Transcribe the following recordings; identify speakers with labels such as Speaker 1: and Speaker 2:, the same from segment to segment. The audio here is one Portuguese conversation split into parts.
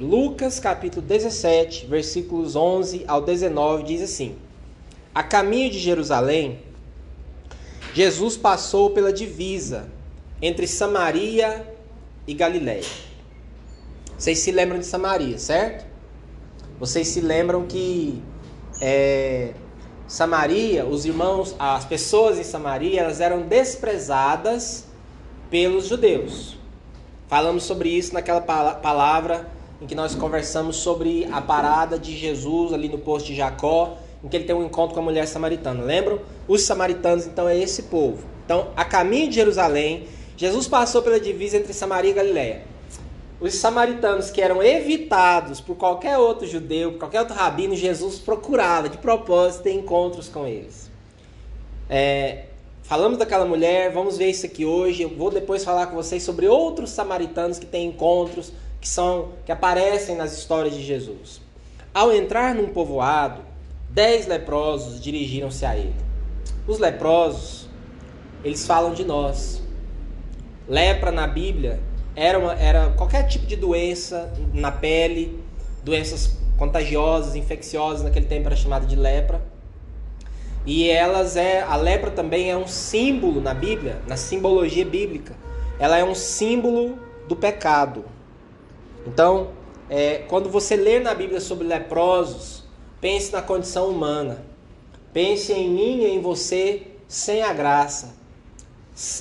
Speaker 1: Lucas capítulo 17, versículos 11 ao 19 diz assim: A caminho de Jerusalém, Jesus passou pela divisa entre Samaria e Galiléia. Vocês se lembram de Samaria, certo? Vocês se lembram que é, Samaria, os irmãos, as pessoas em Samaria, elas eram desprezadas pelos judeus. Falamos sobre isso naquela palavra em que nós conversamos sobre a parada de Jesus ali no posto de Jacó, em que ele tem um encontro com a mulher samaritana. Lembram? Os samaritanos, então, é esse povo. Então, a caminho de Jerusalém, Jesus passou pela divisa entre Samaria e Galiléia. Os samaritanos que eram evitados por qualquer outro judeu, por qualquer outro rabino, Jesus procurava de propósito ter encontros com eles. É, falamos daquela mulher, vamos ver isso aqui hoje. Eu vou depois falar com vocês sobre outros samaritanos que têm encontros que são que aparecem nas histórias de Jesus. Ao entrar num povoado, dez leprosos dirigiram-se a ele. Os leprosos, eles falam de nós. Lepra na Bíblia era, uma, era qualquer tipo de doença na pele, doenças contagiosas, infecciosas, naquele tempo era chamada de lepra. E elas é a lepra também é um símbolo na Bíblia, na simbologia bíblica. Ela é um símbolo do pecado. Então, é, quando você lê na Bíblia sobre leprosos, pense na condição humana. Pense em mim e em você sem a graça.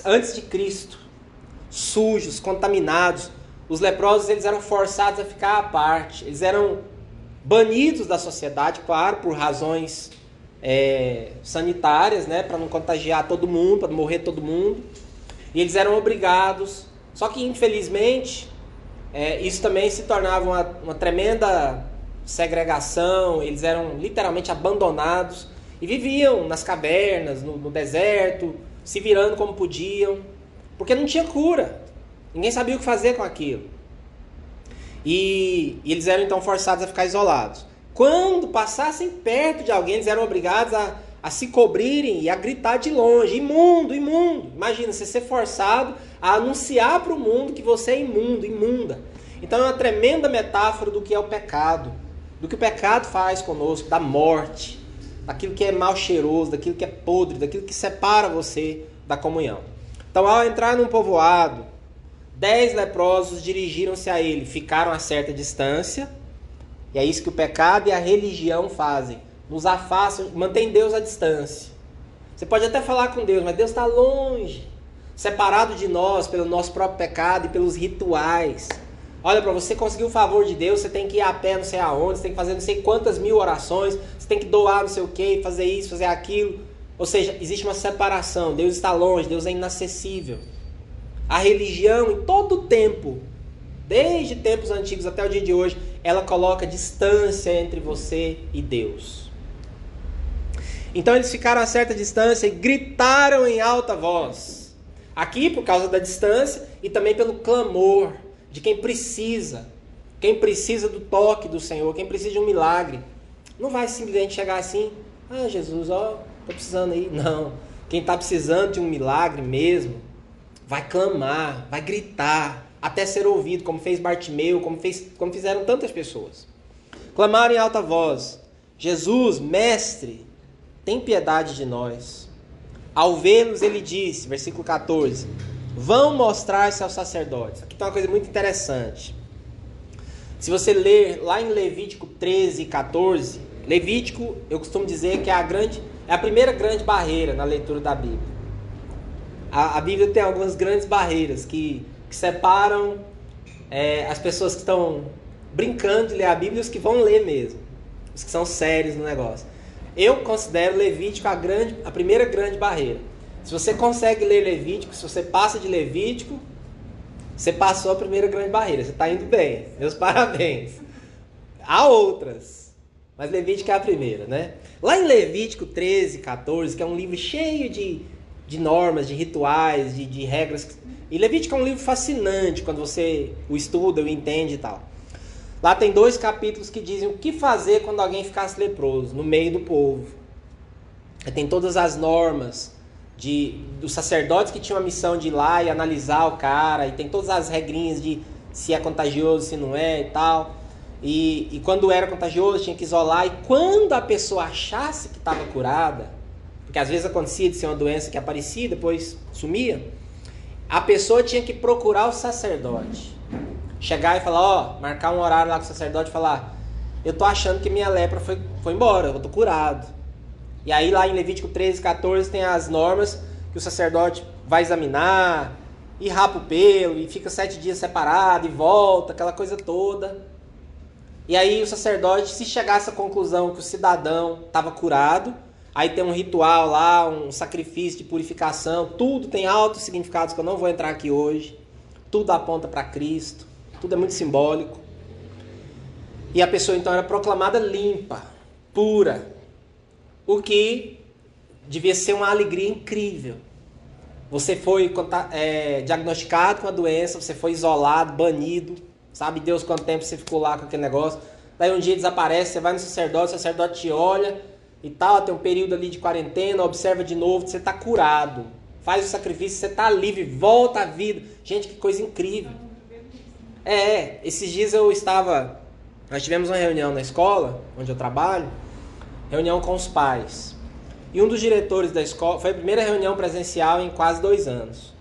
Speaker 1: Antes de Cristo, sujos, contaminados. Os leprosos eles eram forçados a ficar à parte. Eles eram banidos da sociedade, claro, por razões é, sanitárias, né, para não contagiar todo mundo, para morrer todo mundo. E eles eram obrigados. Só que infelizmente é, isso também se tornava uma, uma tremenda segregação, eles eram literalmente abandonados e viviam nas cavernas, no, no deserto, se virando como podiam, porque não tinha cura. Ninguém sabia o que fazer com aquilo. E, e, eles eram então forçados a ficar isolados. Quando passassem perto de alguém, eles eram obrigados a, a se cobrirem e a gritar de longe: imundo, imundo. Imagina você ser forçado a anunciar para o mundo que você é imundo, imunda. Então é uma tremenda metáfora do que é o pecado, do que o pecado faz conosco, da morte, daquilo que é mal cheiroso, daquilo que é podre, daquilo que separa você da comunhão. Então, ao entrar num povoado, dez leprosos dirigiram-se a ele, ficaram a certa distância, e é isso que o pecado e a religião fazem, nos afastam, mantém Deus à distância. Você pode até falar com Deus, mas Deus está longe separado de nós pelo nosso próprio pecado e pelos rituais. Olha, para você conseguir o favor de Deus, você tem que ir a pé não sei aonde, você tem que fazer não sei quantas mil orações, você tem que doar não sei o que, fazer isso, fazer aquilo. Ou seja, existe uma separação. Deus está longe, Deus é inacessível. A religião, em todo o tempo, desde tempos antigos até o dia de hoje, ela coloca distância entre você e Deus. Então eles ficaram a certa distância e gritaram em alta voz. Aqui por causa da distância e também pelo clamor de quem precisa. Quem precisa do toque do Senhor, quem precisa de um milagre. Não vai simplesmente chegar assim, ah Jesus, ó, tô precisando aí. Não. Quem está precisando de um milagre mesmo, vai clamar, vai gritar, até ser ouvido, como fez Bartimeu, como, fez, como fizeram tantas pessoas. Clamaram em alta voz: Jesus, mestre, tem piedade de nós. Ao vê-los, ele disse, versículo 14: Vão mostrar-se aos sacerdotes. Aqui tem uma coisa muito interessante. Se você ler lá em Levítico 13 e 14, Levítico, eu costumo dizer que é a grande, é a primeira grande barreira na leitura da Bíblia. A, a Bíblia tem algumas grandes barreiras que, que separam é, as pessoas que estão brincando de ler a Bíblia e os que vão ler mesmo, os que são sérios no negócio. Eu considero Levítico a, grande, a primeira grande barreira. Se você consegue ler Levítico, se você passa de Levítico, você passou a primeira grande barreira. Você está indo bem. Meus parabéns. Há outras, mas Levítico é a primeira, né? Lá em Levítico 13, 14, que é um livro cheio de, de normas, de rituais, de, de regras. E Levítico é um livro fascinante quando você o estuda, o entende e tal. Lá tem dois capítulos que dizem o que fazer quando alguém ficasse leproso no meio do povo. Tem todas as normas de dos sacerdotes que tinham a missão de ir lá e analisar o cara, e tem todas as regrinhas de se é contagioso, se não é e tal. E, e quando era contagioso, tinha que isolar. E quando a pessoa achasse que estava curada, porque às vezes acontecia de ser uma doença que aparecia, depois sumia, a pessoa tinha que procurar o sacerdote. Chegar e falar, ó, marcar um horário lá com o sacerdote e falar, eu tô achando que minha lepra foi, foi embora, eu tô curado. E aí lá em Levítico 13, 14 tem as normas que o sacerdote vai examinar, e rapa o pelo, e fica sete dias separado, e volta, aquela coisa toda. E aí o sacerdote, se chegasse à conclusão que o cidadão estava curado, aí tem um ritual lá, um sacrifício de purificação, tudo tem altos significados que eu não vou entrar aqui hoje. Tudo aponta para Cristo, tudo é muito simbólico. E a pessoa então era proclamada limpa, pura, o que devia ser uma alegria incrível. Você foi é, diagnosticado com a doença, você foi isolado, banido, sabe Deus quanto tempo você ficou lá com aquele negócio. Daí um dia desaparece, você vai no sacerdote, o sacerdote te olha e tal, tem um período ali de quarentena, observa de novo, você está curado. Faz o sacrifício, você está livre, volta à vida. Gente, que coisa incrível. É, esses dias eu estava. Nós tivemos uma reunião na escola, onde eu trabalho, reunião com os pais. E um dos diretores da escola, foi a primeira reunião presencial em quase dois anos.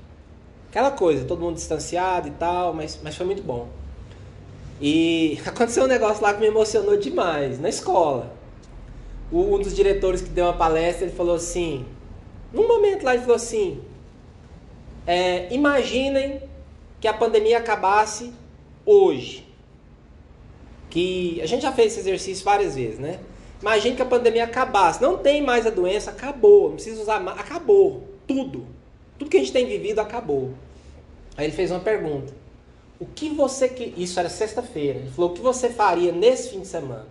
Speaker 1: Aquela coisa, todo mundo distanciado e tal, mas, mas foi muito bom. E aconteceu um negócio lá que me emocionou demais, na escola. O, um dos diretores que deu uma palestra, ele falou assim, num momento lá ele falou assim, é, imaginem que a pandemia acabasse hoje. Que a gente já fez esse exercício várias vezes, né? Imagine que a pandemia acabasse. Não tem mais a doença, acabou. Não precisa usar mais. Acabou. Tudo. Tudo que a gente tem vivido acabou. Aí ele fez uma pergunta. O que você que isso era sexta-feira. Ele falou: "O que você faria nesse fim de semana?"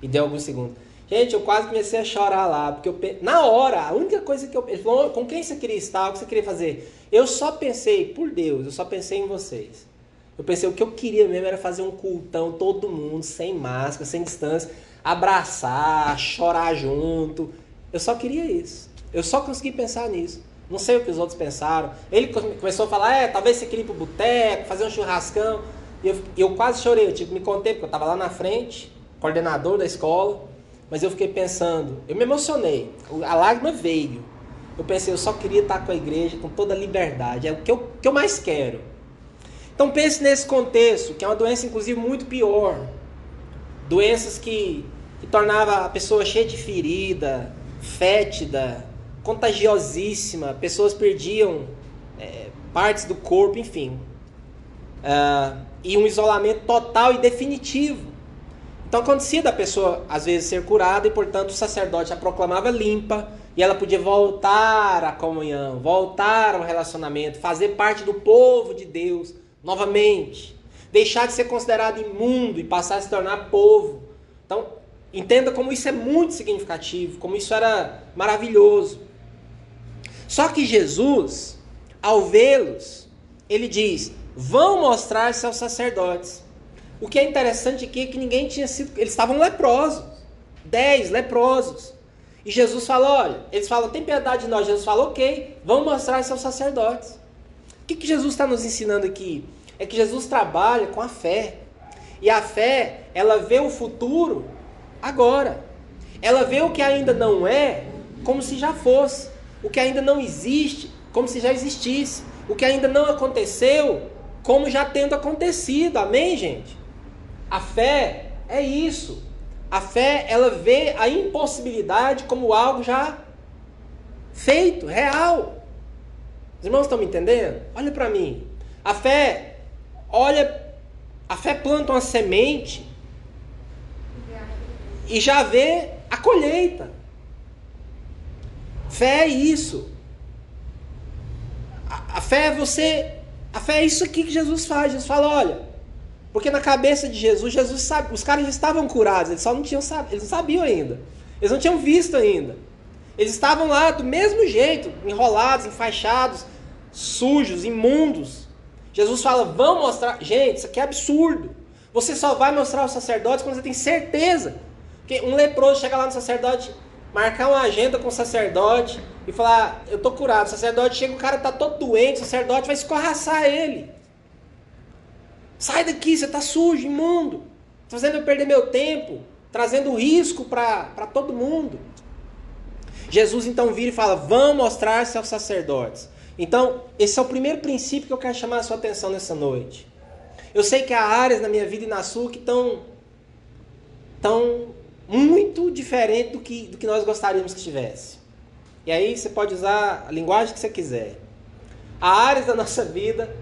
Speaker 1: E deu alguns segundos. Gente, eu quase comecei a chorar lá, porque eu na hora, a única coisa que eu ele falou: "Com quem você queria estar? O que você queria fazer?" Eu só pensei, por Deus, eu só pensei em vocês. Eu pensei o que eu queria mesmo era fazer um cultão todo mundo sem máscara, sem distância abraçar, chorar junto. Eu só queria isso. Eu só consegui pensar nisso. Não sei o que os outros pensaram. Ele começou a falar, é, talvez você queria ir pro boteco, fazer um churrascão. E eu, eu quase chorei, eu que me conter, porque eu estava lá na frente, coordenador da escola. Mas eu fiquei pensando, eu me emocionei. A lágrima veio. Eu pensei, eu só queria estar com a igreja com toda a liberdade. É o que eu, que eu mais quero. Então pense nesse contexto, que é uma doença, inclusive, muito pior. Doenças que, que tornava a pessoa cheia de ferida, fétida, contagiosíssima, pessoas perdiam é, partes do corpo, enfim. Uh, e um isolamento total e definitivo. Então acontecia da pessoa, às vezes, ser curada e, portanto, o sacerdote a proclamava limpa e ela podia voltar à comunhão, voltar ao relacionamento, fazer parte do povo de Deus novamente deixar de ser considerado imundo e passar a se tornar povo. Então, entenda como isso é muito significativo, como isso era maravilhoso. Só que Jesus, ao vê-los, ele diz: vão mostrar-se aos sacerdotes. O que é interessante aqui é que ninguém tinha sido. Eles estavam leprosos. Dez leprosos. E Jesus fala: olha, eles falam, tem piedade de nós. Jesus fala, ok, vão mostrar-se aos sacerdotes. Que, que Jesus está nos ensinando aqui? é que Jesus trabalha com a fé. E a fé, ela vê o futuro agora. Ela vê o que ainda não é como se já fosse. O que ainda não existe, como se já existisse. O que ainda não aconteceu, como já tendo acontecido. Amém, gente? A fé é isso. A fé, ela vê a impossibilidade como algo já feito, real. Os irmãos estão me entendendo? Olha para mim. A fé, olha, a fé planta uma semente e já vê a colheita. Fé é isso. A, a fé é você. A fé é isso aqui que Jesus faz. Jesus fala, olha, porque na cabeça de Jesus, Jesus sabe, os caras já estavam curados, eles só não tinham eles não sabiam ainda. Eles não tinham visto ainda. Eles estavam lá do mesmo jeito, enrolados, enfaixados, sujos, imundos. Jesus fala: vão mostrar. Gente, isso aqui é absurdo. Você só vai mostrar aos sacerdotes quando você tem certeza. Porque um leproso chega lá no sacerdote, marcar uma agenda com o sacerdote e falar: Eu tô curado. O sacerdote chega, o cara tá todo doente, o sacerdote vai escorraçar ele. Sai daqui, você tá sujo, imundo. fazendo eu perder meu tempo, trazendo risco para todo mundo. Jesus então vira e fala: Vão mostrar-se aos sacerdotes. Então, esse é o primeiro princípio que eu quero chamar a sua atenção nessa noite. Eu sei que há áreas na minha vida e na sua que estão tão muito diferente do que, do que nós gostaríamos que estivesse. E aí você pode usar a linguagem que você quiser. Há áreas da nossa vida,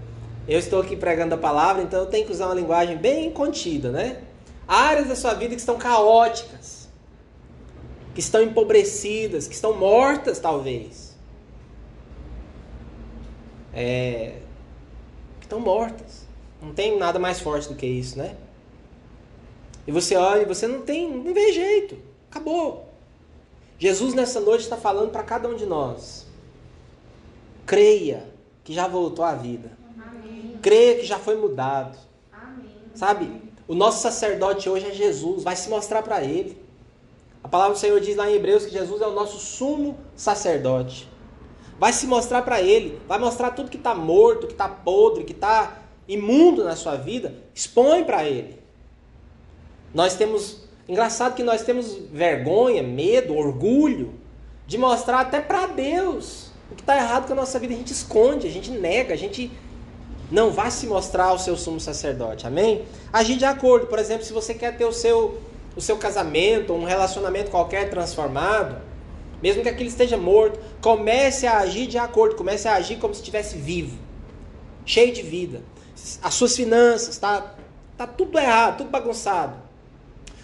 Speaker 1: eu estou aqui pregando a palavra, então eu tenho que usar uma linguagem bem contida, né? Há áreas da sua vida que estão caóticas, que estão empobrecidas, que estão mortas, talvez. É, estão mortas. Não tem nada mais forte do que isso, né? E você olha e você não tem, não vê jeito. Acabou. Jesus nessa noite está falando para cada um de nós. Creia que já voltou à vida. Amém. Creia que já foi mudado. Amém. Sabe? O nosso sacerdote hoje é Jesus, vai se mostrar para ele. A palavra do Senhor diz lá em Hebreus que Jesus é o nosso sumo sacerdote. Vai se mostrar para ele, vai mostrar tudo que está morto, que está podre, que está imundo na sua vida, expõe para ele. Nós temos, engraçado que nós temos vergonha, medo, orgulho de mostrar até para Deus o que está errado com a nossa vida. A gente esconde, a gente nega, a gente não vai se mostrar ao seu sumo sacerdote. Amém? Agir de acordo. Por exemplo, se você quer ter o seu, o seu casamento, um relacionamento qualquer transformado, mesmo que aquele esteja morto, comece a agir de acordo, comece a agir como se estivesse vivo, cheio de vida. As suas finanças, está tá tudo errado, tudo bagunçado.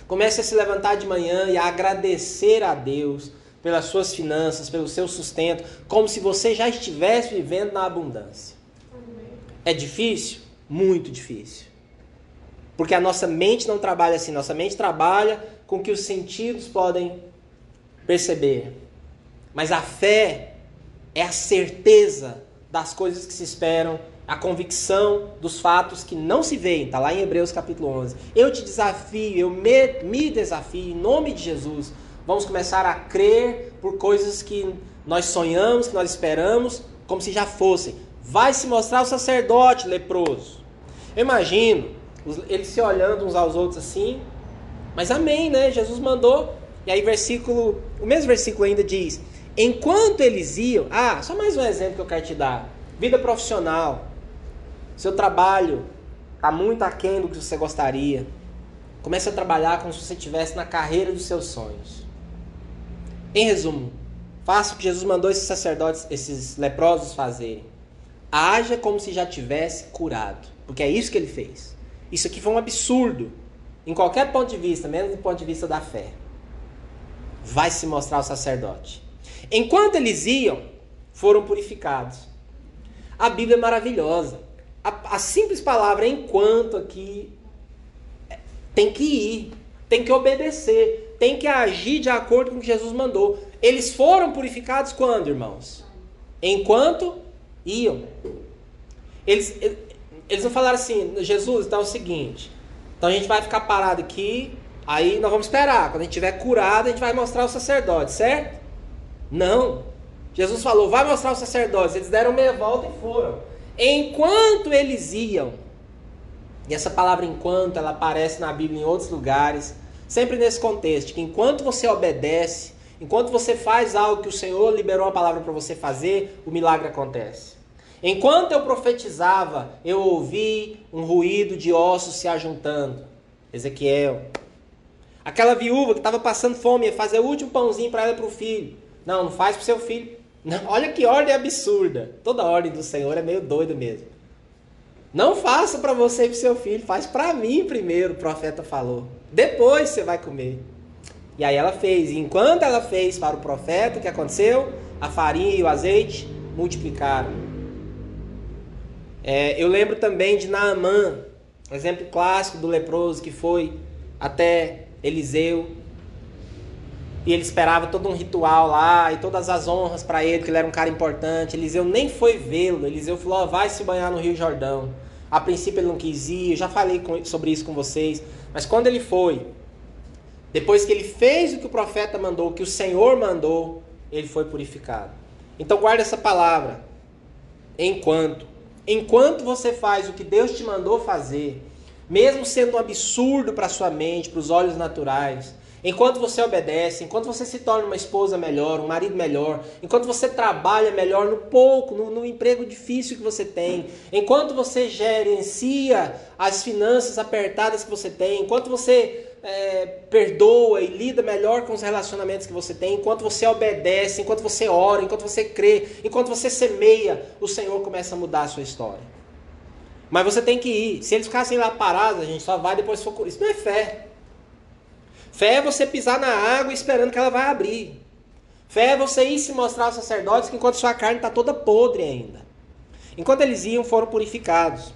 Speaker 1: Comece a se levantar de manhã e a agradecer a Deus pelas suas finanças, pelo seu sustento, como se você já estivesse vivendo na abundância. É difícil? Muito difícil. Porque a nossa mente não trabalha assim, nossa mente trabalha com o que os sentidos podem perceber. Mas a fé é a certeza das coisas que se esperam a convicção dos fatos que não se veem. Está lá em Hebreus capítulo 11. Eu te desafio, eu me, me desafio, em nome de Jesus. Vamos começar a crer por coisas que nós sonhamos, que nós esperamos, como se já fossem. Vai se mostrar o sacerdote leproso. Eu imagino eles se olhando uns aos outros assim. Mas amém, né? Jesus mandou. E aí, versículo, o mesmo versículo ainda diz: Enquanto eles iam. Ah, só mais um exemplo que eu quero te dar. Vida profissional. Seu trabalho está muito aquém do que você gostaria. Comece a trabalhar como se você estivesse na carreira dos seus sonhos. Em resumo, faça o que Jesus mandou esses sacerdotes, esses leprosos fazerem. Haja como se já tivesse curado. Porque é isso que ele fez. Isso aqui foi um absurdo. Em qualquer ponto de vista, menos do ponto de vista da fé. Vai se mostrar o sacerdote. Enquanto eles iam, foram purificados. A Bíblia é maravilhosa a, a simples palavra enquanto aqui tem que ir, tem que obedecer, tem que agir de acordo com o que Jesus mandou. Eles foram purificados quando, irmãos? Enquanto iam. Eles, eles não falaram assim, Jesus, então é o seguinte, então a gente vai ficar parado aqui, aí nós vamos esperar. Quando a gente estiver curado, a gente vai mostrar o sacerdote, certo? Não. Jesus falou, vai mostrar os sacerdotes. Eles deram meia volta e foram. Enquanto eles iam, e essa palavra enquanto ela aparece na Bíblia em outros lugares, sempre nesse contexto, que enquanto você obedece, enquanto você faz algo que o Senhor liberou a palavra para você fazer, o milagre acontece. Enquanto eu profetizava, eu ouvi um ruído de ossos se ajuntando. Ezequiel. Aquela viúva que estava passando fome ia fazer o último pãozinho para ela e para o filho. Não, não faz para seu filho. Não, olha que ordem absurda. Toda ordem do Senhor é meio doido mesmo. Não faça para você e para seu filho, faz para mim primeiro, o profeta falou. Depois você vai comer. E aí ela fez. E enquanto ela fez para o profeta, o que aconteceu? A farinha e o azeite multiplicaram. É, eu lembro também de Naamã, exemplo clássico do leproso que foi até Eliseu e ele esperava todo um ritual lá e todas as honras para ele, que ele era um cara importante. Eliseu nem foi vê-lo. Eliseu falou: oh, vai se banhar no Rio Jordão. A princípio ele não quis ir, eu já falei sobre isso com vocês. Mas quando ele foi, depois que ele fez o que o profeta mandou, o que o Senhor mandou, ele foi purificado. Então guarda essa palavra. Enquanto. Enquanto você faz o que Deus te mandou fazer, mesmo sendo um absurdo para sua mente, para os olhos naturais, enquanto você obedece, enquanto você se torna uma esposa melhor, um marido melhor, enquanto você trabalha melhor no pouco, no, no emprego difícil que você tem, enquanto você gerencia as finanças apertadas que você tem, enquanto você é, perdoa e lida melhor com os relacionamentos que você tem, enquanto você obedece, enquanto você ora, enquanto você crê, enquanto você semeia, o Senhor começa a mudar a sua história. Mas você tem que ir. Se eles ficassem lá parados, a gente só vai depois for. Isso não é fé. Fé é você pisar na água esperando que ela vai abrir. Fé é você ir se mostrar aos sacerdotes que enquanto sua carne está toda podre ainda. Enquanto eles iam, foram purificados.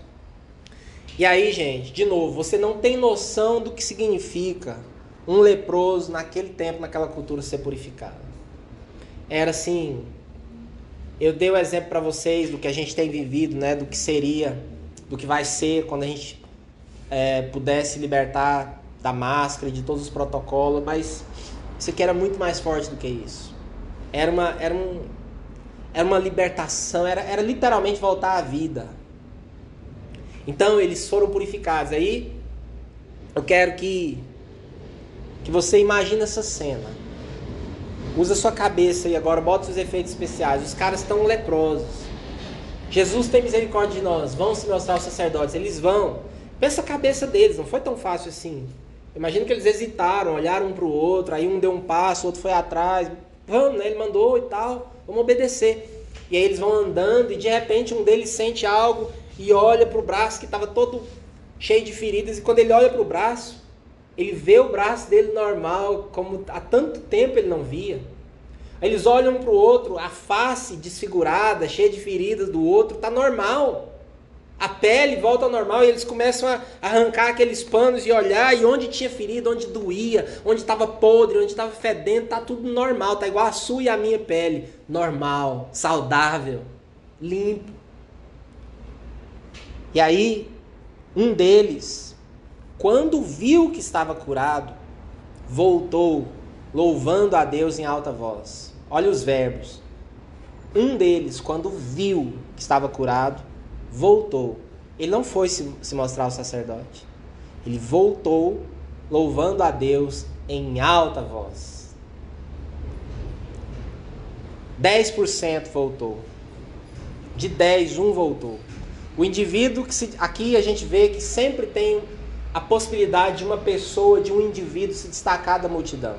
Speaker 1: E aí, gente, de novo, você não tem noção do que significa um leproso naquele tempo, naquela cultura ser purificado. Era assim. Eu dei o exemplo para vocês do que a gente tem vivido, né? Do que seria, do que vai ser quando a gente é, pudesse libertar da máscara, de todos os protocolos, mas isso aqui era muito mais forte do que isso. Era uma, era um, era uma libertação, era, era literalmente voltar à vida então eles foram purificados. Aí eu quero que que você imagine essa cena. Usa sua cabeça e agora bota os efeitos especiais. Os caras estão leprosos. Jesus tem misericórdia de nós. Vão se mostrar aos sacerdotes. Eles vão. Pensa a cabeça deles. Não foi tão fácil assim. Imagina que eles hesitaram, olharam um para o outro. Aí um deu um passo, o outro foi atrás. Vamos, né? Ele mandou e tal. Vamos obedecer. E aí eles vão andando e de repente um deles sente algo e olha para o braço que estava todo cheio de feridas. E quando ele olha para o braço, ele vê o braço dele normal, como há tanto tempo ele não via. Eles olham um para o outro, a face desfigurada, cheia de feridas do outro, está normal. A pele volta ao normal e eles começam a arrancar aqueles panos e olhar e onde tinha ferida, onde doía, onde estava podre, onde estava fedendo, tá tudo normal, tá igual a sua e a minha pele, normal, saudável, limpo. E aí, um deles, quando viu que estava curado, voltou, louvando a Deus em alta voz. Olha os verbos. Um deles, quando viu que estava curado, voltou. Ele não foi se, se mostrar ao sacerdote. Ele voltou, louvando a Deus em alta voz. 10% voltou. De 10, um voltou. O indivíduo que se, aqui a gente vê que sempre tem a possibilidade de uma pessoa, de um indivíduo se destacar da multidão.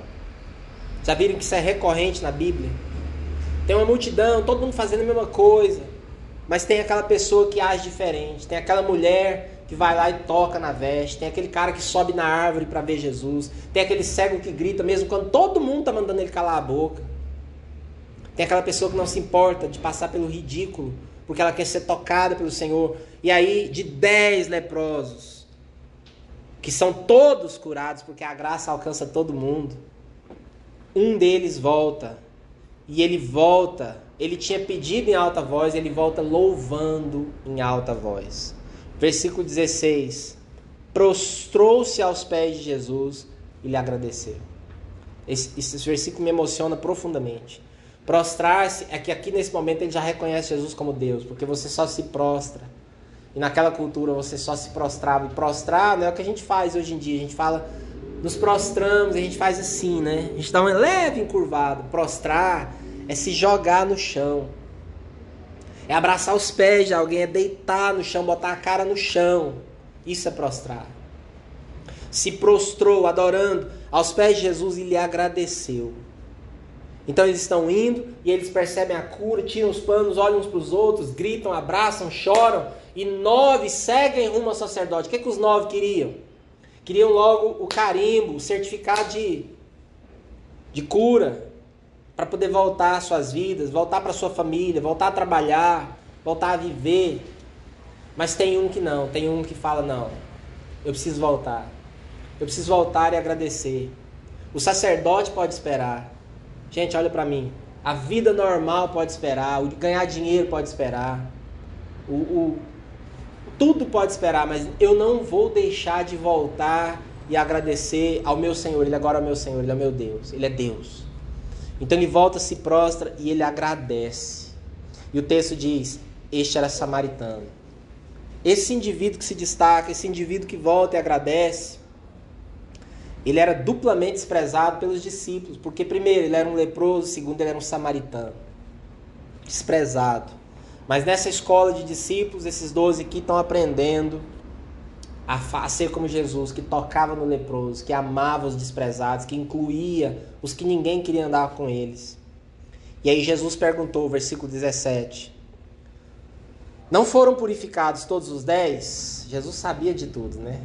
Speaker 1: Já viram que isso é recorrente na Bíblia? Tem uma multidão, todo mundo fazendo a mesma coisa, mas tem aquela pessoa que age diferente, tem aquela mulher que vai lá e toca na veste, tem aquele cara que sobe na árvore para ver Jesus, tem aquele cego que grita mesmo quando todo mundo está mandando ele calar a boca. Tem aquela pessoa que não se importa de passar pelo ridículo porque ela quer ser tocada pelo Senhor. E aí, de dez leprosos, que são todos curados, porque a graça alcança todo mundo, um deles volta. E ele volta, ele tinha pedido em alta voz, ele volta louvando em alta voz. Versículo 16: Prostrou-se aos pés de Jesus e lhe agradeceu. Esse, esse versículo me emociona profundamente. Prostrar-se é que aqui nesse momento ele já reconhece Jesus como Deus, porque você só se prostra. E naquela cultura você só se prostrava. E prostrar não é o que a gente faz hoje em dia. A gente fala, nos prostramos, a gente faz assim, né? A gente dá um leve encurvado. Prostrar é se jogar no chão. É abraçar os pés de alguém, é deitar no chão, botar a cara no chão. Isso é prostrar. Se prostrou adorando aos pés de Jesus e lhe agradeceu. Então eles estão indo e eles percebem a cura, tiram os panos, olham uns para os outros, gritam, abraçam, choram. E nove seguem rumo ao sacerdote. O que, é que os nove queriam? Queriam logo o carimbo, o certificado de, de cura, para poder voltar às suas vidas, voltar para sua família, voltar a trabalhar, voltar a viver. Mas tem um que não, tem um que fala: não, eu preciso voltar. Eu preciso voltar e agradecer. O sacerdote pode esperar. Gente, olha para mim. A vida normal pode esperar, o ganhar dinheiro pode esperar, o, o, tudo pode esperar, mas eu não vou deixar de voltar e agradecer ao meu Senhor. Ele agora é o meu Senhor, ele é meu Deus, ele é Deus. Então ele volta, se prostra e ele agradece. E o texto diz: Este era samaritano. esse indivíduo que se destaca, esse indivíduo que volta e agradece, ele era duplamente desprezado pelos discípulos, porque primeiro ele era um leproso, segundo ele era um samaritano. Desprezado. Mas nessa escola de discípulos, esses doze aqui estão aprendendo a, ser como Jesus, que tocava no leproso, que amava os desprezados, que incluía os que ninguém queria andar com eles. E aí Jesus perguntou, versículo 17: Não foram purificados todos os dez? Jesus sabia de tudo, né?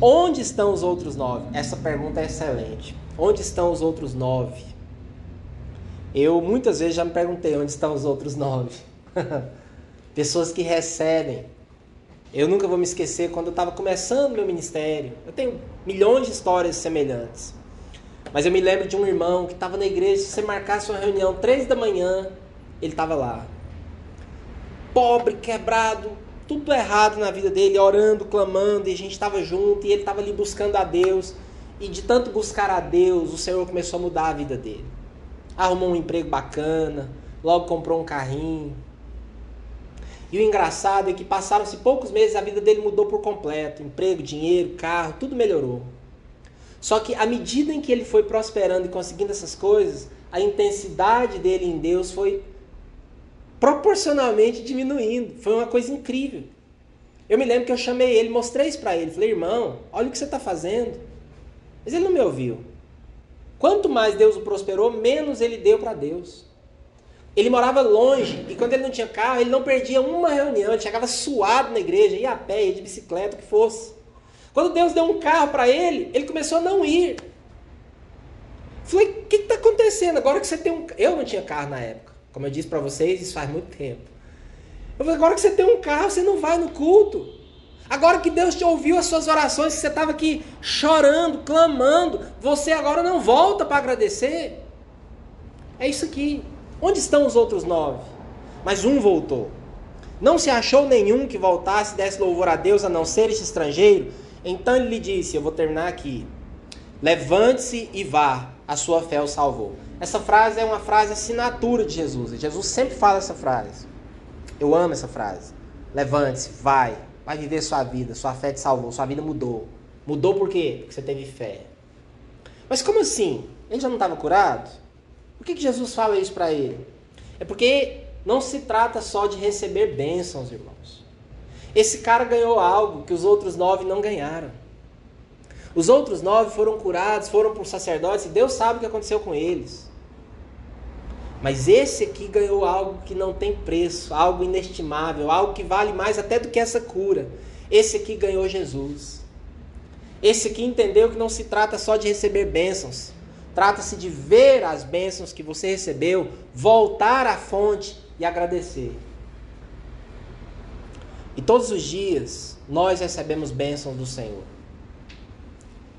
Speaker 1: Onde estão os outros nove? Essa pergunta é excelente. Onde estão os outros nove? Eu muitas vezes já me perguntei onde estão os outros nove. Pessoas que recebem. Eu nunca vou me esquecer quando eu estava começando meu ministério. Eu tenho milhões de histórias semelhantes. Mas eu me lembro de um irmão que estava na igreja, se você marcasse uma reunião três da manhã, ele estava lá. Pobre, quebrado, tudo errado na vida dele, orando, clamando, e a gente estava junto, e ele estava ali buscando a Deus. E de tanto buscar a Deus, o Senhor começou a mudar a vida dele. Arrumou um emprego bacana, logo comprou um carrinho. E o engraçado é que passaram-se poucos meses, a vida dele mudou por completo. Emprego, dinheiro, carro, tudo melhorou. Só que à medida em que ele foi prosperando e conseguindo essas coisas, a intensidade dele em Deus foi proporcionalmente diminuindo. Foi uma coisa incrível. Eu me lembro que eu chamei ele, mostrei isso para ele. Falei, irmão, olha o que você está fazendo. Mas ele não me ouviu. Quanto mais Deus o prosperou, menos ele deu para Deus. Ele morava longe e quando ele não tinha carro, ele não perdia uma reunião. Ele chegava suado na igreja, ia a pé, ia de bicicleta, o que fosse. Quando Deus deu um carro para ele, ele começou a não ir. Falei, o que está acontecendo? Agora que você tem um. Eu não tinha carro na época. Como eu disse para vocês, isso faz muito tempo. Eu falei, agora que você tem um carro, você não vai no culto. Agora que Deus te ouviu as suas orações, que você estava aqui chorando, clamando, você agora não volta para agradecer. É isso aqui. Onde estão os outros nove? Mas um voltou. Não se achou nenhum que voltasse e desse louvor a Deus a não ser esse estrangeiro. Então ele lhe disse: Eu vou terminar aqui. Levante-se e vá, a sua fé o salvou. Essa frase é uma frase assinatura de Jesus. Jesus sempre fala essa frase. Eu amo essa frase. Levante-se, vai, vai viver sua vida, sua fé te salvou, sua vida mudou. Mudou por quê? Porque você teve fé. Mas como assim? Ele já não estava curado? Por que, que Jesus fala isso para ele? É porque não se trata só de receber bênçãos, irmãos. Esse cara ganhou algo que os outros nove não ganharam. Os outros nove foram curados, foram para sacerdotes e Deus sabe o que aconteceu com eles. Mas esse aqui ganhou algo que não tem preço, algo inestimável, algo que vale mais até do que essa cura. Esse aqui ganhou Jesus. Esse aqui entendeu que não se trata só de receber bênçãos. Trata-se de ver as bênçãos que você recebeu, voltar à fonte e agradecer. E todos os dias nós recebemos bênçãos do Senhor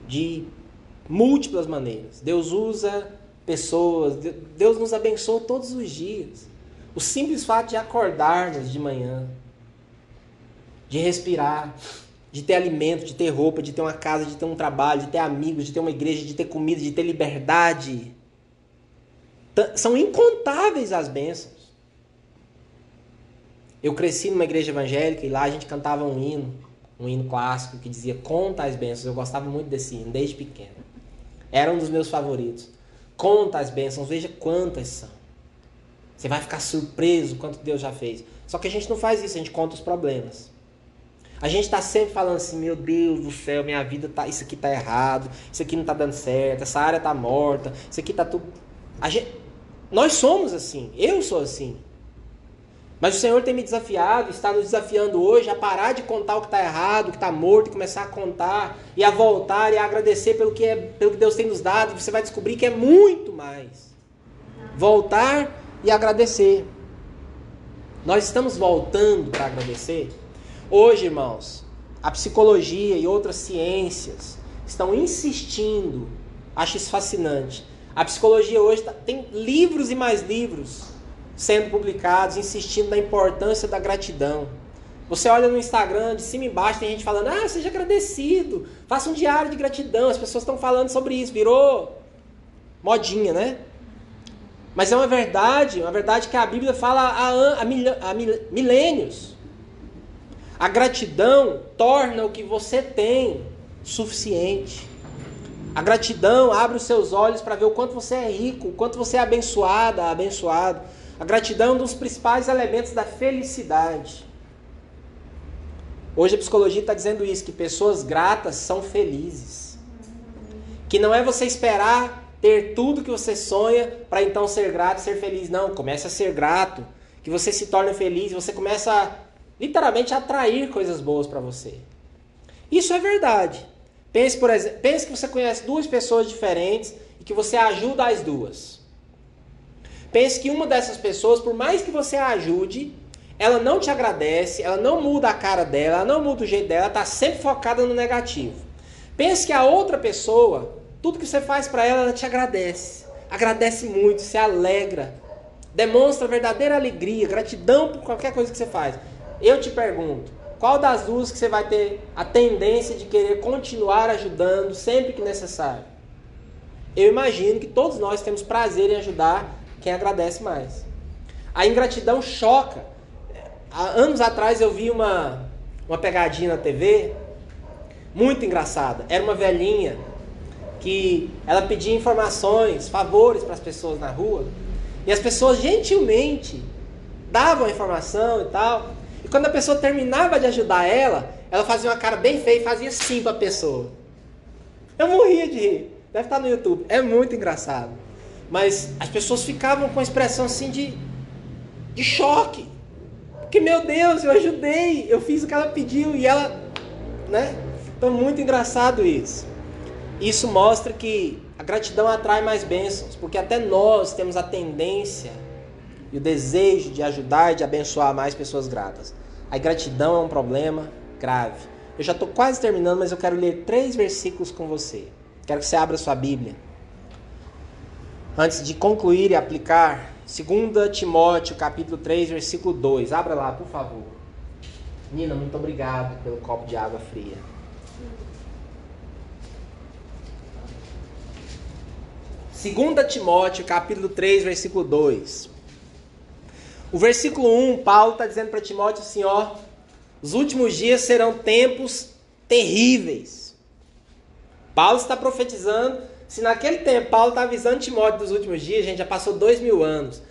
Speaker 1: de múltiplas maneiras. Deus usa pessoas, Deus nos abençoa todos os dias. O simples fato de acordarmos de manhã, de respirar, de ter alimento, de ter roupa, de ter uma casa, de ter um trabalho, de ter amigos, de ter uma igreja, de ter comida, de ter liberdade. São incontáveis as bênçãos. Eu cresci numa igreja evangélica e lá a gente cantava um hino um hino clássico que dizia Conta as bênçãos. Eu gostava muito desse hino, desde pequeno. Era um dos meus favoritos. Conta as bênçãos, veja quantas são. Você vai ficar surpreso quanto Deus já fez. Só que a gente não faz isso, a gente conta os problemas. A gente está sempre falando assim, meu Deus do céu, minha vida tá, isso aqui tá errado, isso aqui não tá dando certo, essa área tá morta, isso aqui tá tudo. A gente, nós somos assim, eu sou assim. Mas o Senhor tem me desafiado, está nos desafiando hoje a parar de contar o que está errado, o que está morto, e começar a contar e a voltar e a agradecer pelo que, é, pelo que Deus tem nos dado. Você vai descobrir que é muito mais. Voltar e agradecer. Nós estamos voltando para agradecer. Hoje, irmãos, a psicologia e outras ciências estão insistindo, acho isso fascinante. A psicologia hoje tá, tem livros e mais livros sendo publicados, insistindo na importância da gratidão. Você olha no Instagram, de cima e embaixo, tem gente falando: ah, seja agradecido, faça um diário de gratidão. As pessoas estão falando sobre isso, virou modinha, né? Mas é uma verdade, uma verdade que a Bíblia fala há, há, há milênios. A gratidão torna o que você tem suficiente. A gratidão abre os seus olhos para ver o quanto você é rico, o quanto você é abençoada, abençoado. A gratidão é um dos principais elementos da felicidade. Hoje a psicologia está dizendo isso, que pessoas gratas são felizes. Que não é você esperar ter tudo que você sonha para então ser grato e ser feliz. Não, comece a ser grato. Que você se torne feliz, você começa literalmente atrair coisas boas para você. Isso é verdade. Pense, por exemplo, pense que você conhece duas pessoas diferentes e que você ajuda as duas. Pense que uma dessas pessoas, por mais que você a ajude, ela não te agradece, ela não muda a cara dela, ela não muda o jeito dela, ela está sempre focada no negativo. Pense que a outra pessoa, tudo que você faz para ela, ela te agradece. Agradece muito, se alegra. Demonstra verdadeira alegria, gratidão por qualquer coisa que você faz. Eu te pergunto, qual das duas que você vai ter a tendência de querer continuar ajudando sempre que necessário? Eu imagino que todos nós temos prazer em ajudar quem agradece mais. A ingratidão choca. Há anos atrás eu vi uma, uma pegadinha na TV, muito engraçada. Era uma velhinha que ela pedia informações, favores para as pessoas na rua, e as pessoas gentilmente davam a informação e tal. E quando a pessoa terminava de ajudar ela, ela fazia uma cara bem feia e fazia sim para a pessoa. Eu morria de rir. Deve estar no YouTube. É muito engraçado. Mas as pessoas ficavam com a expressão assim de, de choque. Porque, meu Deus, eu ajudei, eu fiz o que ela pediu e ela. Né? Então, muito engraçado isso. Isso mostra que a gratidão atrai mais bênçãos, porque até nós temos a tendência e o desejo de ajudar e de abençoar mais pessoas gratas. A gratidão é um problema grave. Eu já estou quase terminando, mas eu quero ler três versículos com você. Quero que você abra sua Bíblia. Antes de concluir e aplicar, 2 Timóteo, capítulo 3, versículo 2. Abra lá, por favor. Nina, muito obrigado pelo copo de água fria. 2 Timóteo, capítulo 3, versículo 2. O versículo 1, Paulo está dizendo para Timóteo assim: ó, os últimos dias serão tempos terríveis. Paulo está profetizando. Se naquele tempo Paulo está avisando Timóteo dos últimos dias, gente, já passou dois mil anos.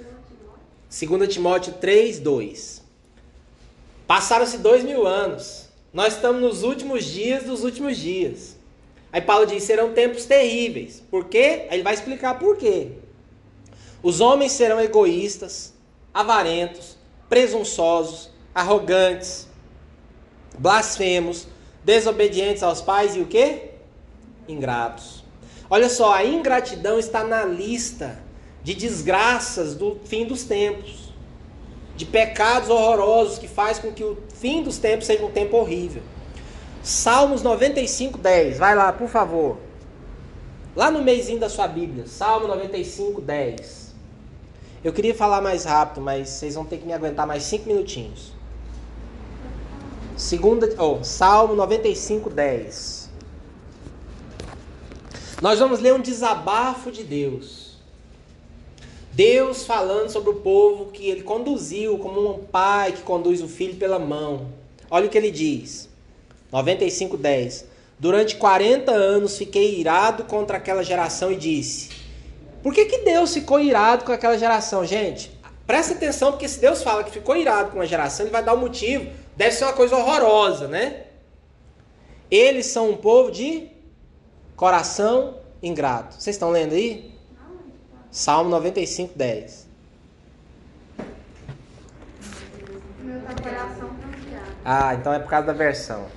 Speaker 1: 2 Timóteo 3, 2. Passaram-se dois mil anos. Nós estamos nos últimos dias dos últimos dias. Aí Paulo diz: serão tempos terríveis. Por quê? Aí ele vai explicar por quê. Os homens serão egoístas, avarentos, presunçosos, arrogantes, blasfemos, desobedientes aos pais e o quê? Ingratos. Olha só, a ingratidão está na lista de desgraças do fim dos tempos, de pecados horrorosos que faz com que o fim dos tempos seja um tempo horrível. Salmos 95, 10. Vai lá, por favor. Lá no meizinho da sua Bíblia. Salmo 95, 10. Eu queria falar mais rápido, mas vocês vão ter que me aguentar mais 5 minutinhos. Segunda, oh, Salmo 95, 10. Nós vamos ler um desabafo de Deus. Deus falando sobre o povo que ele conduziu como um pai que conduz o filho pela mão. Olha o que ele diz. 95:10. Durante 40 anos fiquei irado contra aquela geração e disse: Por que, que Deus ficou irado com aquela geração? Gente, presta atenção, porque se Deus fala que ficou irado com uma geração, ele vai dar um motivo. Deve ser uma coisa horrorosa, né? Eles são um povo de coração ingrato. Vocês estão lendo aí? Salmo 95, 10. Ah, então é por causa da versão.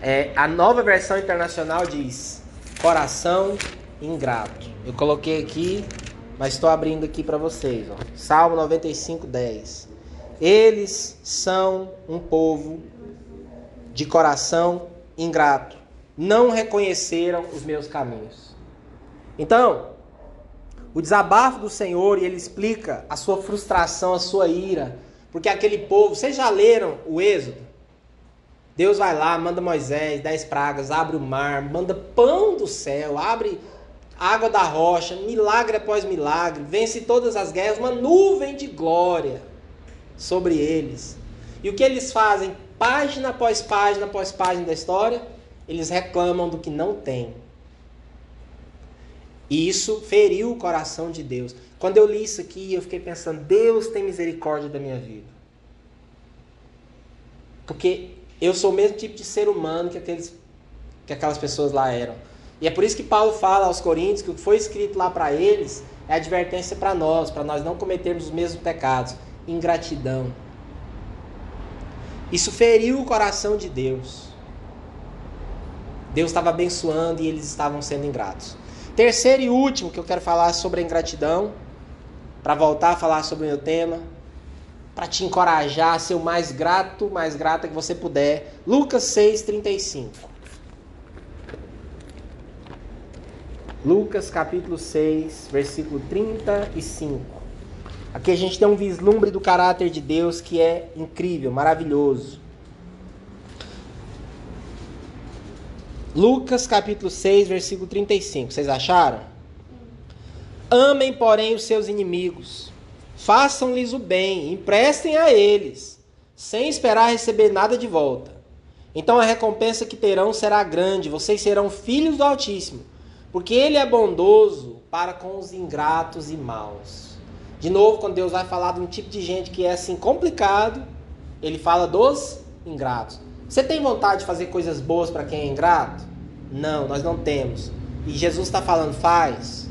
Speaker 1: É, a nova versão internacional diz coração ingrato. Eu coloquei aqui, mas estou abrindo aqui para vocês. Ó. Salmo 95, 10. Eles são um povo de coração ingrato. Não reconheceram os meus caminhos. Então, o desabafo do Senhor, e ele explica a sua frustração, a sua ira, porque aquele povo, vocês já leram o Êxodo? Deus vai lá, manda Moisés, dez pragas, abre o mar, manda pão do céu, abre água da rocha, milagre após milagre, vence todas as guerras, uma nuvem de glória sobre eles. E o que eles fazem página após página após página da história, eles reclamam do que não tem. E isso feriu o coração de Deus. Quando eu li isso aqui, eu fiquei pensando: Deus tem misericórdia da minha vida. Porque eu sou o mesmo tipo de ser humano que, aqueles, que aquelas pessoas lá eram. E é por isso que Paulo fala aos Coríntios que o que foi escrito lá para eles é advertência para nós, para nós não cometermos os mesmos pecados. Ingratidão. Isso feriu o coração de Deus. Deus estava abençoando e eles estavam sendo ingratos. Terceiro e último que eu quero falar sobre a ingratidão, para voltar a falar sobre o meu tema, para te encorajar a ser o mais grato, mais grata que você puder. Lucas 6:35. Lucas capítulo 6, versículo 35. Aqui a gente tem um vislumbre do caráter de Deus que é incrível, maravilhoso. Lucas capítulo 6, versículo 35. Vocês acharam? Amem, porém, os seus inimigos. Façam-lhes o bem, emprestem a eles, sem esperar receber nada de volta. Então a recompensa que terão será grande, vocês serão filhos do Altíssimo, porque ele é bondoso para com os ingratos e maus. De novo, quando Deus vai falar de um tipo de gente que é assim complicado, ele fala dos ingratos. Você tem vontade de fazer coisas boas para quem é ingrato? Não, nós não temos. E Jesus está falando, faz.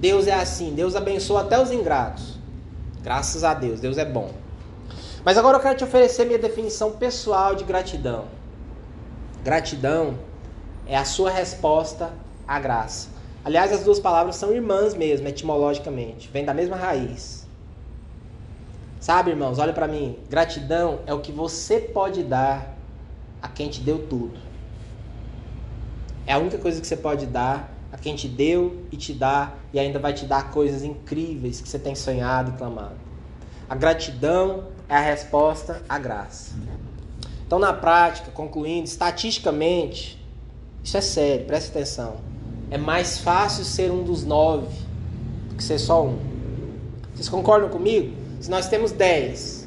Speaker 1: Deus é assim, Deus abençoa até os ingratos. Graças a Deus, Deus é bom. Mas agora eu quero te oferecer minha definição pessoal de gratidão. Gratidão é a sua resposta à graça. Aliás, as duas palavras são irmãs mesmo, etimologicamente, vem da mesma raiz. Sabe, irmãos, olha para mim. Gratidão é o que você pode dar a quem te deu tudo. É a única coisa que você pode dar a quem te deu e te dá e ainda vai te dar coisas incríveis que você tem sonhado e clamado. A gratidão é a resposta à graça. Então, na prática, concluindo, estatisticamente, isso é sério, preste atenção. É mais fácil ser um dos nove do que ser só um. Vocês concordam comigo? Se nós temos dez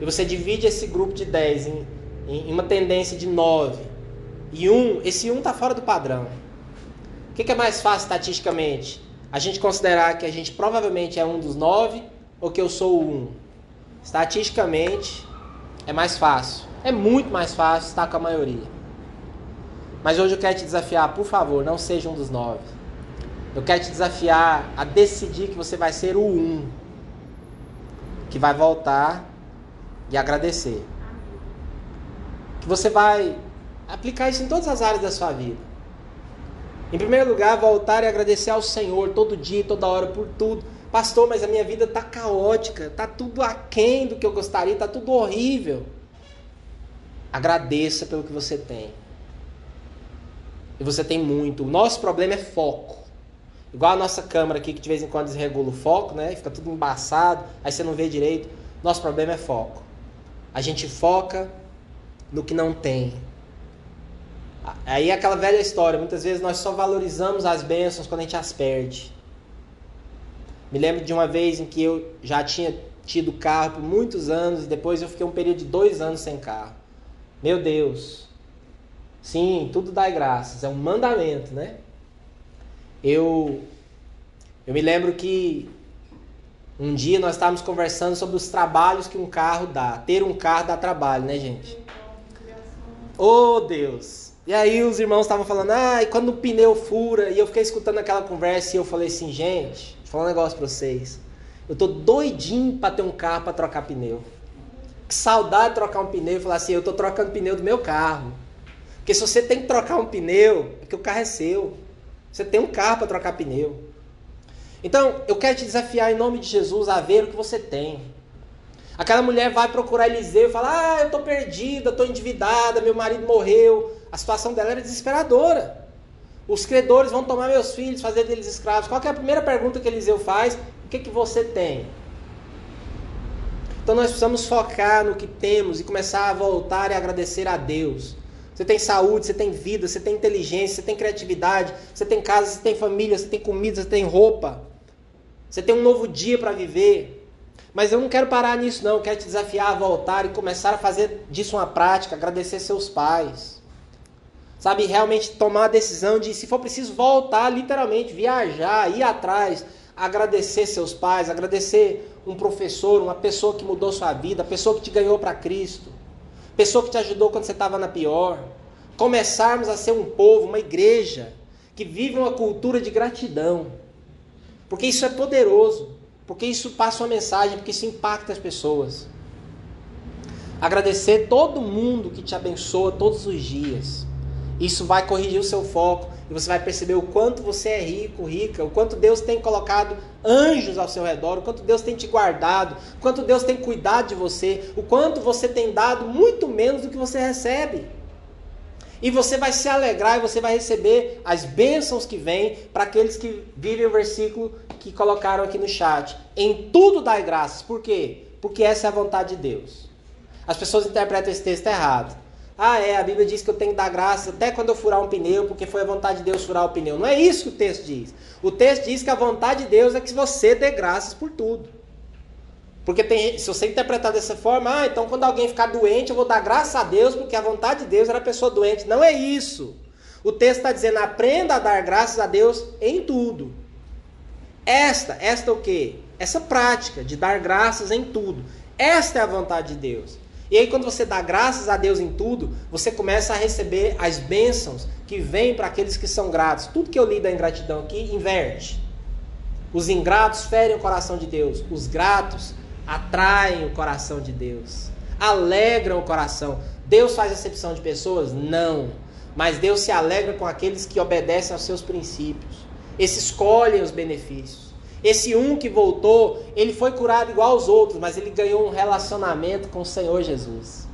Speaker 1: e você divide esse grupo de dez em em uma tendência de 9 e 1, esse 1 está fora do padrão. O que, que, é mais fácil estatisticamente? A gente considerar que a gente provavelmente é um dos 9 ou que eu sou o 1? Estatisticamente é mais fácil. É muito mais fácil estar com a maioria. Mas hoje eu quero te desafiar, por favor, não seja um dos 9. Eu quero te desafiar a decidir que você vai ser o 1 que vai voltar e agradecer que você vai aplicar isso em todas as áreas da sua vida. Em primeiro lugar, voltar e agradecer ao Senhor todo dia, toda hora por tudo. Pastor, mas a minha vida está caótica, está tudo aquém do que eu gostaria, está tudo horrível. Agradeça pelo que você tem. E você tem muito. O nosso problema é foco. Igual a nossa câmera aqui, que de vez em quando desregula o foco, né? Fica tudo embaçado, aí você não vê direito. Nosso problema é foco. A gente foca no que não tem. Aí é aquela velha história, muitas vezes nós só valorizamos as bênçãos quando a gente as perde. Me lembro de uma vez em que eu já tinha tido carro por muitos anos e depois eu fiquei um período de dois anos sem carro. Meu Deus. Sim, tudo dá graças, é um mandamento, né? Eu, eu me lembro que um dia nós estávamos conversando sobre os trabalhos que um carro dá. Ter um carro dá trabalho, né, gente? Oh Deus! E aí os irmãos estavam falando, ah, e quando o pneu fura, e eu fiquei escutando aquela conversa e eu falei assim, gente, vou falar um negócio pra vocês. Eu tô doidinho para ter um carro para trocar pneu. Que saudade de trocar um pneu e falar assim, eu tô trocando pneu do meu carro. Porque se você tem que trocar um pneu, é que o carro é seu. Você tem um carro para trocar pneu. Então, eu quero te desafiar em nome de Jesus a ver o que você tem. Aquela mulher vai procurar Eliseu e fala: Ah, eu estou perdida, estou endividada, meu marido morreu. A situação dela era desesperadora. Os credores vão tomar meus filhos, fazer deles escravos. Qual é a primeira pergunta que Eliseu faz? O que, que você tem? Então nós precisamos focar no que temos e começar a voltar e agradecer a Deus. Você tem saúde, você tem vida, você tem inteligência, você tem criatividade, você tem casa, você tem família, você tem comida, você tem roupa. Você tem um novo dia para viver. Mas eu não quero parar nisso, não. Eu quero te desafiar a voltar e começar a fazer disso uma prática, agradecer seus pais. Sabe, realmente tomar a decisão de, se for preciso, voltar, literalmente, viajar, ir atrás, agradecer seus pais, agradecer um professor, uma pessoa que mudou sua vida, pessoa que te ganhou para Cristo, pessoa que te ajudou quando você estava na pior. Começarmos a ser um povo, uma igreja que vive uma cultura de gratidão. Porque isso é poderoso, porque isso passa uma mensagem, porque isso impacta as pessoas. Agradecer todo mundo que te abençoa todos os dias. Isso vai corrigir o seu foco e você vai perceber o quanto você é rico, rica, o quanto Deus tem colocado anjos ao seu redor, o quanto Deus tem te guardado, o quanto Deus tem cuidado de você, o quanto você tem dado muito menos do que você recebe. E você vai se alegrar e você vai receber as bênçãos que vêm para aqueles que vivem o versículo que colocaram aqui no chat. Em tudo dai graças. Por quê? Porque essa é a vontade de Deus. As pessoas interpretam esse texto errado. Ah, é, a Bíblia diz que eu tenho que dar graças até quando eu furar um pneu, porque foi a vontade de Deus furar o pneu. Não é isso que o texto diz. O texto diz que a vontade de Deus é que você dê graças por tudo. Porque tem, se você interpretar dessa forma, ah, então quando alguém ficar doente, eu vou dar graças a Deus, porque a vontade de Deus era a pessoa doente. Não é isso. O texto está dizendo, aprenda a dar graças a Deus em tudo. Esta, esta é o quê? Essa prática de dar graças em tudo. Esta é a vontade de Deus. E aí, quando você dá graças a Deus em tudo, você começa a receber as bênçãos que vêm para aqueles que são gratos. Tudo que eu li da ingratidão aqui inverte. Os ingratos ferem o coração de Deus. Os gratos atraem o coração de Deus, alegram o coração. Deus faz exceção de pessoas? Não. Mas Deus se alegra com aqueles que obedecem aos seus princípios. Esses escolhem os benefícios. Esse um que voltou, ele foi curado igual aos outros, mas ele ganhou um relacionamento com o Senhor Jesus.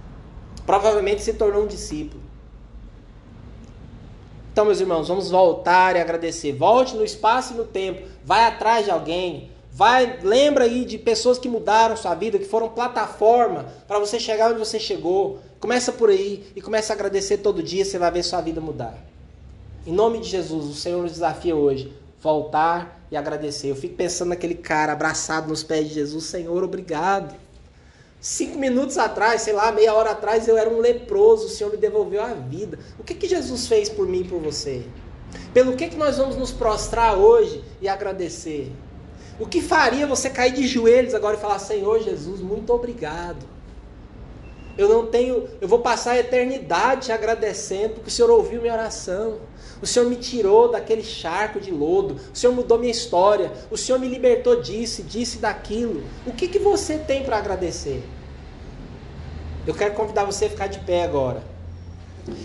Speaker 1: Provavelmente se tornou um discípulo. Então, meus irmãos, vamos voltar e agradecer. Volte no espaço e no tempo. Vai atrás de alguém. Vai, lembra aí de pessoas que mudaram sua vida, que foram plataforma para você chegar onde você chegou. Começa por aí e começa a agradecer todo dia, você vai ver sua vida mudar. Em nome de Jesus, o Senhor nos desafia hoje voltar e agradecer. Eu fico pensando naquele cara abraçado nos pés de Jesus, Senhor, obrigado. Cinco minutos atrás, sei lá, meia hora atrás, eu era um leproso, o Senhor me devolveu a vida. O que, que Jesus fez por mim e por você? Pelo que, que nós vamos nos prostrar hoje e agradecer? O que faria você cair de joelhos agora e falar: Senhor Jesus, muito obrigado. Eu não tenho, eu vou passar a eternidade agradecendo porque o Senhor ouviu minha oração. O Senhor me tirou daquele charco de lodo. O Senhor mudou minha história. O Senhor me libertou disso, disse daquilo. O que, que você tem para agradecer? Eu quero convidar você a ficar de pé agora.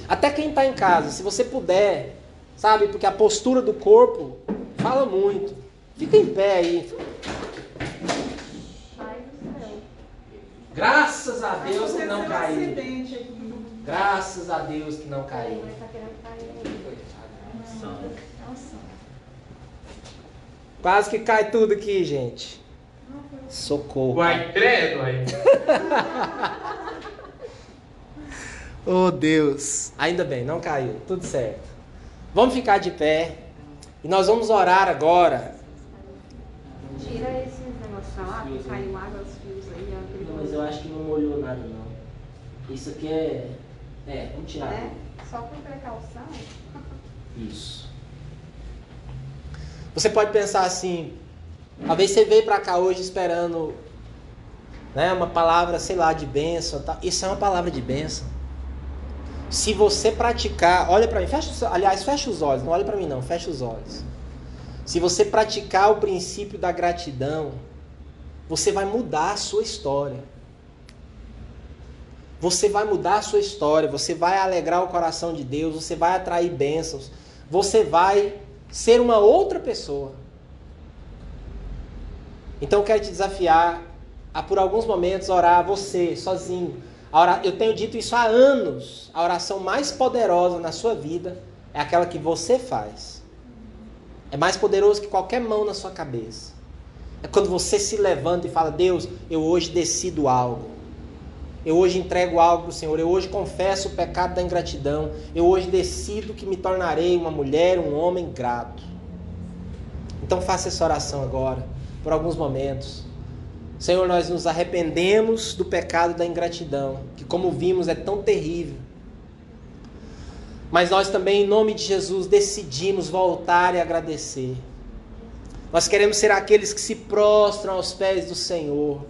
Speaker 1: Até quem está em casa, se você puder, sabe, porque a postura do corpo fala muito. Fica em pé aí. Graças a Deus que não caiu. Graças a Deus que não caiu. Quase que cai tudo aqui, gente. Socorro.
Speaker 2: Vai credo aí.
Speaker 1: oh Deus. Ainda bem, não caiu. Tudo certo. Vamos ficar de pé. E nós vamos orar agora
Speaker 3: Tira esses negócios pra lá, que caiu água, os fios aí. ó,
Speaker 1: Não, mas eu acho que não molhou nada não. Isso aqui é. É, vamos tirar.
Speaker 3: É, só por precaução.
Speaker 1: Isso. Você pode pensar assim, talvez você veio para cá hoje esperando né, uma palavra, sei lá, de bênção. Tá? Isso é uma palavra de bênção. Se você praticar, olha para mim, fecha, aliás, fecha os olhos, não olha para mim não, fecha os olhos. Se você praticar o princípio da gratidão, você vai mudar a sua história. Você vai mudar a sua história, você vai alegrar o coração de Deus, você vai atrair bênçãos, você vai ser uma outra pessoa. Então eu quero te desafiar a por alguns momentos orar você sozinho. Eu tenho dito isso há anos. A oração mais poderosa na sua vida é aquela que você faz. É mais poderoso que qualquer mão na sua cabeça. É quando você se levanta e fala: Deus, eu hoje decido algo. Eu hoje entrego algo para o Senhor. Eu hoje confesso o pecado da ingratidão. Eu hoje decido que me tornarei uma mulher, um homem grato. Então faça essa oração agora, por alguns momentos. Senhor, nós nos arrependemos do pecado da ingratidão, que, como vimos, é tão terrível. Mas nós também, em nome de Jesus, decidimos voltar e agradecer. Nós queremos ser aqueles que se prostram aos pés do Senhor